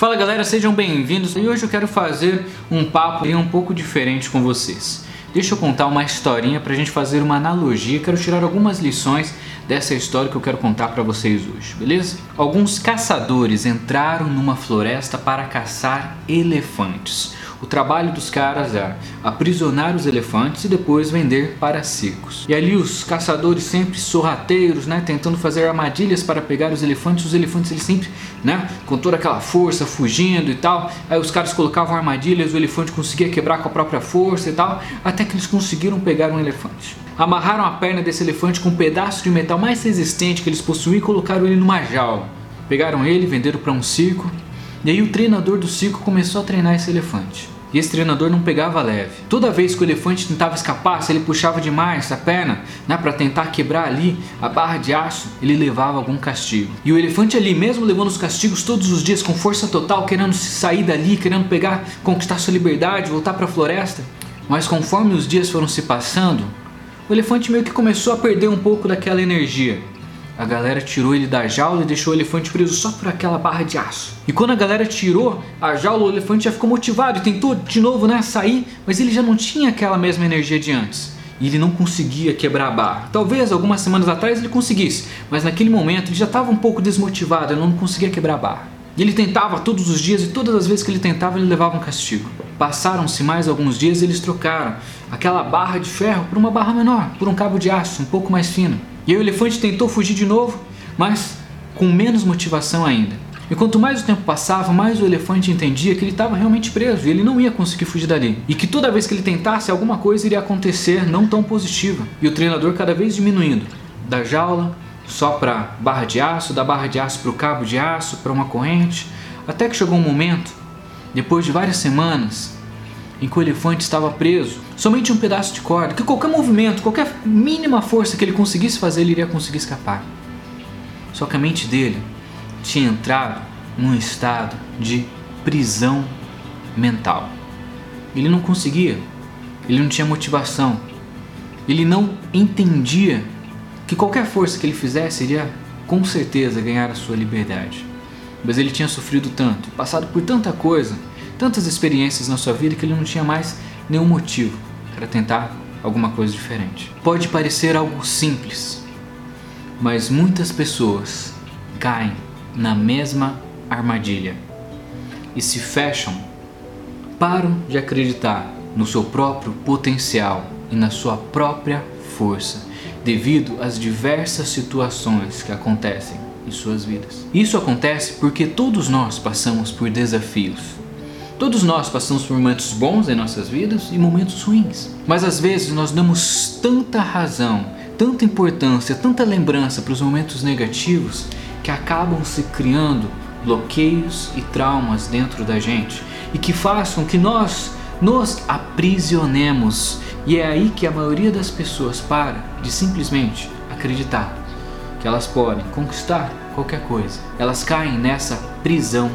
Fala galera, sejam bem-vindos e hoje eu quero fazer um papo um pouco diferente com vocês. Deixa eu contar uma historinha para a gente fazer uma analogia. Quero tirar algumas lições dessa história que eu quero contar para vocês hoje, beleza? Alguns caçadores entraram numa floresta para caçar elefantes. O trabalho dos caras é aprisionar os elefantes e depois vender para circos. E ali os caçadores sempre sorrateiros, né, tentando fazer armadilhas para pegar os elefantes. Os elefantes eles sempre, né, com toda aquela força, fugindo e tal. Aí os caras colocavam armadilhas, o elefante conseguia quebrar com a própria força e tal, até que eles conseguiram pegar um elefante. Amarraram a perna desse elefante com um pedaço de metal mais resistente que eles possuíam e colocaram ele numa jaula. Pegaram ele, venderam para um circo e aí o treinador do circo começou a treinar esse elefante. E esse treinador não pegava leve. Toda vez que o elefante tentava escapar, se ele puxava demais a perna, né, para tentar quebrar ali a barra de aço, ele levava algum castigo. E o elefante ali, mesmo levando os castigos todos os dias com força total, querendo sair dali, querendo pegar, conquistar sua liberdade, voltar para a floresta, mas conforme os dias foram se passando, o elefante meio que começou a perder um pouco daquela energia. A galera tirou ele da jaula e deixou o elefante preso só por aquela barra de aço. E quando a galera tirou a jaula, o elefante já ficou motivado e tentou de novo né, sair, mas ele já não tinha aquela mesma energia de antes. E ele não conseguia quebrar a barra. Talvez algumas semanas atrás ele conseguisse, mas naquele momento ele já estava um pouco desmotivado, ele não conseguia quebrar a barra. E ele tentava todos os dias e todas as vezes que ele tentava ele levava um castigo. Passaram-se mais alguns dias e eles trocaram aquela barra de ferro por uma barra menor, por um cabo de aço um pouco mais fino. E aí o elefante tentou fugir de novo, mas com menos motivação ainda. E quanto mais o tempo passava, mais o elefante entendia que ele estava realmente preso e ele não ia conseguir fugir dali. E que toda vez que ele tentasse, alguma coisa iria acontecer não tão positiva. E o treinador cada vez diminuindo da jaula só para barra de aço, da barra de aço para o cabo de aço, para uma corrente, até que chegou um momento, depois de várias semanas, em que o elefante estava preso, somente um pedaço de corda, que qualquer movimento, qualquer mínima força que ele conseguisse fazer, ele iria conseguir escapar. Só que a mente dele tinha entrado num estado de prisão mental. Ele não conseguia, ele não tinha motivação, ele não entendia que qualquer força que ele fizesse iria com certeza ganhar a sua liberdade. Mas ele tinha sofrido tanto, passado por tanta coisa, tantas experiências na sua vida que ele não tinha mais nenhum motivo para tentar alguma coisa diferente. Pode parecer algo simples, mas muitas pessoas caem na mesma armadilha e se fecham, param de acreditar no seu próprio potencial e na sua própria força, devido às diversas situações que acontecem em suas vidas. Isso acontece porque todos nós passamos por desafios Todos nós passamos por momentos bons em nossas vidas e momentos ruins. Mas às vezes nós damos tanta razão, tanta importância, tanta lembrança para os momentos negativos que acabam se criando bloqueios e traumas dentro da gente e que façam que nós nos aprisionemos. E é aí que a maioria das pessoas para de simplesmente acreditar que elas podem conquistar qualquer coisa. Elas caem nessa prisão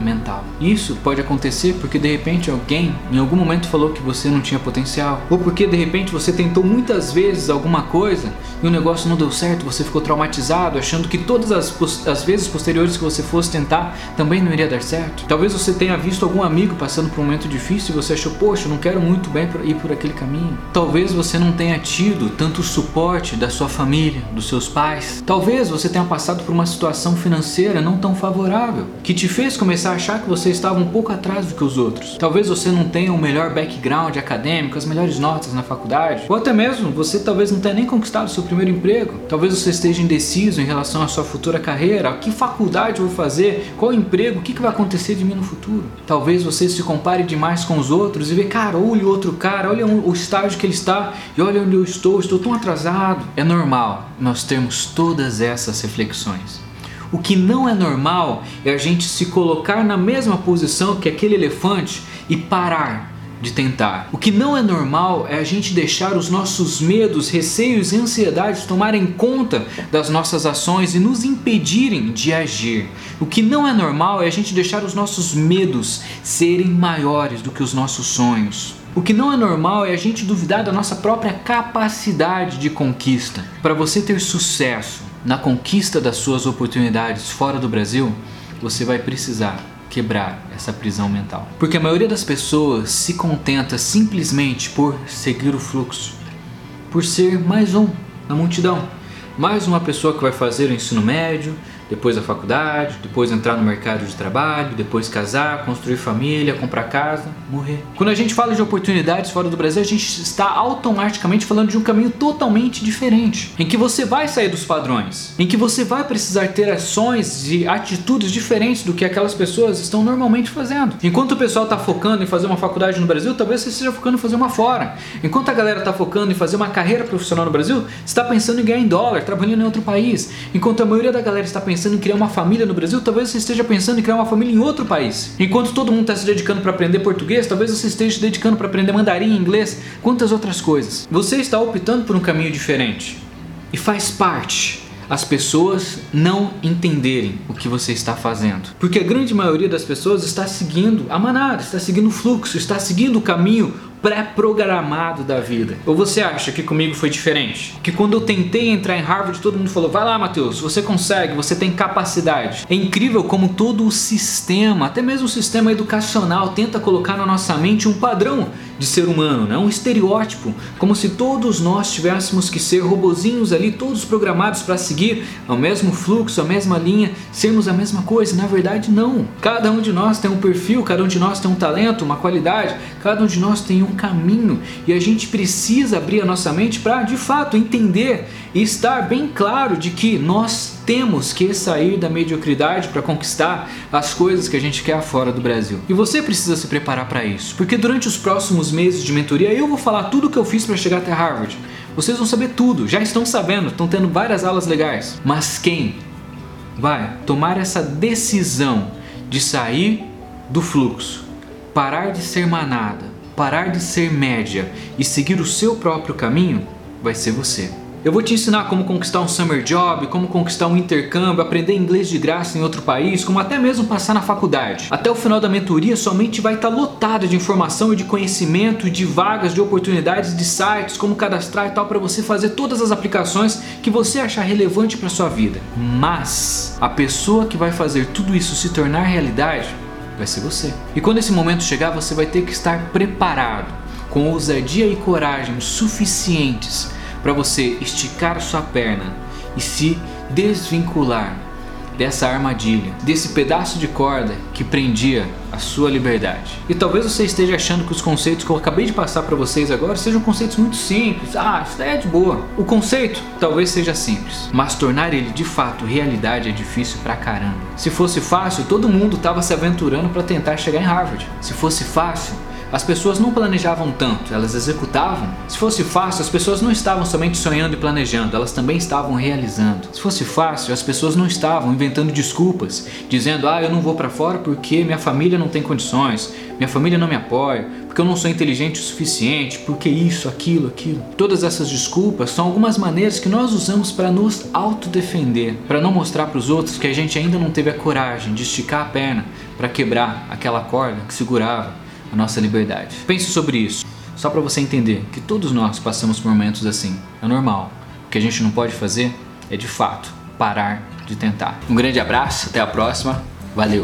mental. Isso pode acontecer porque de repente alguém em algum momento falou que você não tinha potencial, ou porque de repente você tentou muitas vezes alguma coisa e o negócio não deu certo, você ficou traumatizado, achando que todas as, as vezes posteriores que você fosse tentar também não iria dar certo. Talvez você tenha visto algum amigo passando por um momento difícil e você achou, poxa, não quero muito bem ir por aquele caminho. Talvez você não tenha tido tanto suporte da sua família, dos seus pais. Talvez você tenha passado por uma situação financeira não tão favorável, que te fez começar a achar que você estava um pouco atrás do que os outros. Talvez você não tenha o melhor background acadêmico, as melhores notas na faculdade, ou até mesmo você talvez não tenha nem conquistado seu primeiro emprego. Talvez você esteja indeciso em relação à sua futura carreira, que faculdade vou fazer, qual emprego, o que vai acontecer de mim no futuro. Talvez você se compare demais com os outros e vê, cara, olha o outro cara, olha o estágio que ele está e olha onde eu estou, estou tão atrasado. É normal nós termos todas essas reflexões. O que não é normal é a gente se colocar na mesma posição que aquele elefante e parar de tentar. O que não é normal é a gente deixar os nossos medos, receios e ansiedades tomarem conta das nossas ações e nos impedirem de agir. O que não é normal é a gente deixar os nossos medos serem maiores do que os nossos sonhos. O que não é normal é a gente duvidar da nossa própria capacidade de conquista. Para você ter sucesso, na conquista das suas oportunidades fora do Brasil, você vai precisar quebrar essa prisão mental. Porque a maioria das pessoas se contenta simplesmente por seguir o fluxo, por ser mais um na multidão, mais uma pessoa que vai fazer o ensino médio, depois a faculdade, depois entrar no mercado de trabalho, depois casar, construir família, comprar casa, morrer. Quando a gente fala de oportunidades fora do Brasil, a gente está automaticamente falando de um caminho totalmente diferente, em que você vai sair dos padrões, em que você vai precisar ter ações e atitudes diferentes do que aquelas pessoas estão normalmente fazendo. Enquanto o pessoal está focando em fazer uma faculdade no Brasil, talvez você esteja focando em fazer uma fora. Enquanto a galera está focando em fazer uma carreira profissional no Brasil, está pensando em ganhar em dólar, trabalhando em outro país. Enquanto a maioria da galera está pensando pensando em criar uma família no Brasil, talvez você esteja pensando em criar uma família em outro país. Enquanto todo mundo está se dedicando para aprender português, talvez você esteja se dedicando para aprender mandarim, inglês, quantas outras coisas. Você está optando por um caminho diferente. E faz parte as pessoas não entenderem o que você está fazendo. Porque a grande maioria das pessoas está seguindo a manada, está seguindo o fluxo, está seguindo o caminho pré-programado da vida. Ou você acha que comigo foi diferente? Que quando eu tentei entrar em Harvard, todo mundo falou: vai lá, Matheus, você consegue, você tem capacidade. É incrível como todo o sistema, até mesmo o sistema educacional, tenta colocar na nossa mente um padrão de ser humano, né? um estereótipo, como se todos nós tivéssemos que ser robozinhos ali, todos programados para seguir o mesmo fluxo, a mesma linha, sermos a mesma coisa. Na verdade, não. Cada um de nós tem um perfil, cada um de nós tem um talento, uma qualidade, cada um de nós tem um caminho e a gente precisa abrir a nossa mente para de fato entender e estar bem claro de que nós temos que sair da mediocridade para conquistar as coisas que a gente quer fora do Brasil. E você precisa se preparar para isso, porque durante os próximos meses de mentoria eu vou falar tudo o que eu fiz para chegar até Harvard. Vocês vão saber tudo, já estão sabendo, estão tendo várias aulas legais. Mas quem vai tomar essa decisão de sair do fluxo, parar de ser manada, parar de ser média e seguir o seu próprio caminho, vai ser você. Eu vou te ensinar como conquistar um summer job, como conquistar um intercâmbio, aprender inglês de graça em outro país, como até mesmo passar na faculdade. Até o final da mentoria, somente vai estar lotada de informação e de conhecimento de vagas, de oportunidades, de sites, como cadastrar e tal para você fazer todas as aplicações que você achar relevante para sua vida. Mas a pessoa que vai fazer tudo isso se tornar realidade vai ser você. E quando esse momento chegar, você vai ter que estar preparado, com ousadia e coragem suficientes para você esticar sua perna e se desvincular dessa armadilha, desse pedaço de corda que prendia a sua liberdade. E talvez você esteja achando que os conceitos que eu acabei de passar para vocês agora sejam conceitos muito simples. Ah, isso daí é de boa. O conceito talvez seja simples, mas tornar ele de fato realidade é difícil pra caramba. Se fosse fácil, todo mundo estava se aventurando para tentar chegar em Harvard. Se fosse fácil, as pessoas não planejavam tanto, elas executavam. Se fosse fácil, as pessoas não estavam somente sonhando e planejando, elas também estavam realizando. Se fosse fácil, as pessoas não estavam inventando desculpas, dizendo: "Ah, eu não vou para fora porque minha família não tem condições, minha família não me apoia, porque eu não sou inteligente o suficiente, porque isso, aquilo, aquilo". Todas essas desculpas são algumas maneiras que nós usamos para nos autodefender, para não mostrar para os outros que a gente ainda não teve a coragem de esticar a perna para quebrar aquela corda que segurava a nossa liberdade. Pense sobre isso, só para você entender que todos nós passamos por momentos assim. É normal. O que a gente não pode fazer é de fato parar de tentar. Um grande abraço, até a próxima. Valeu!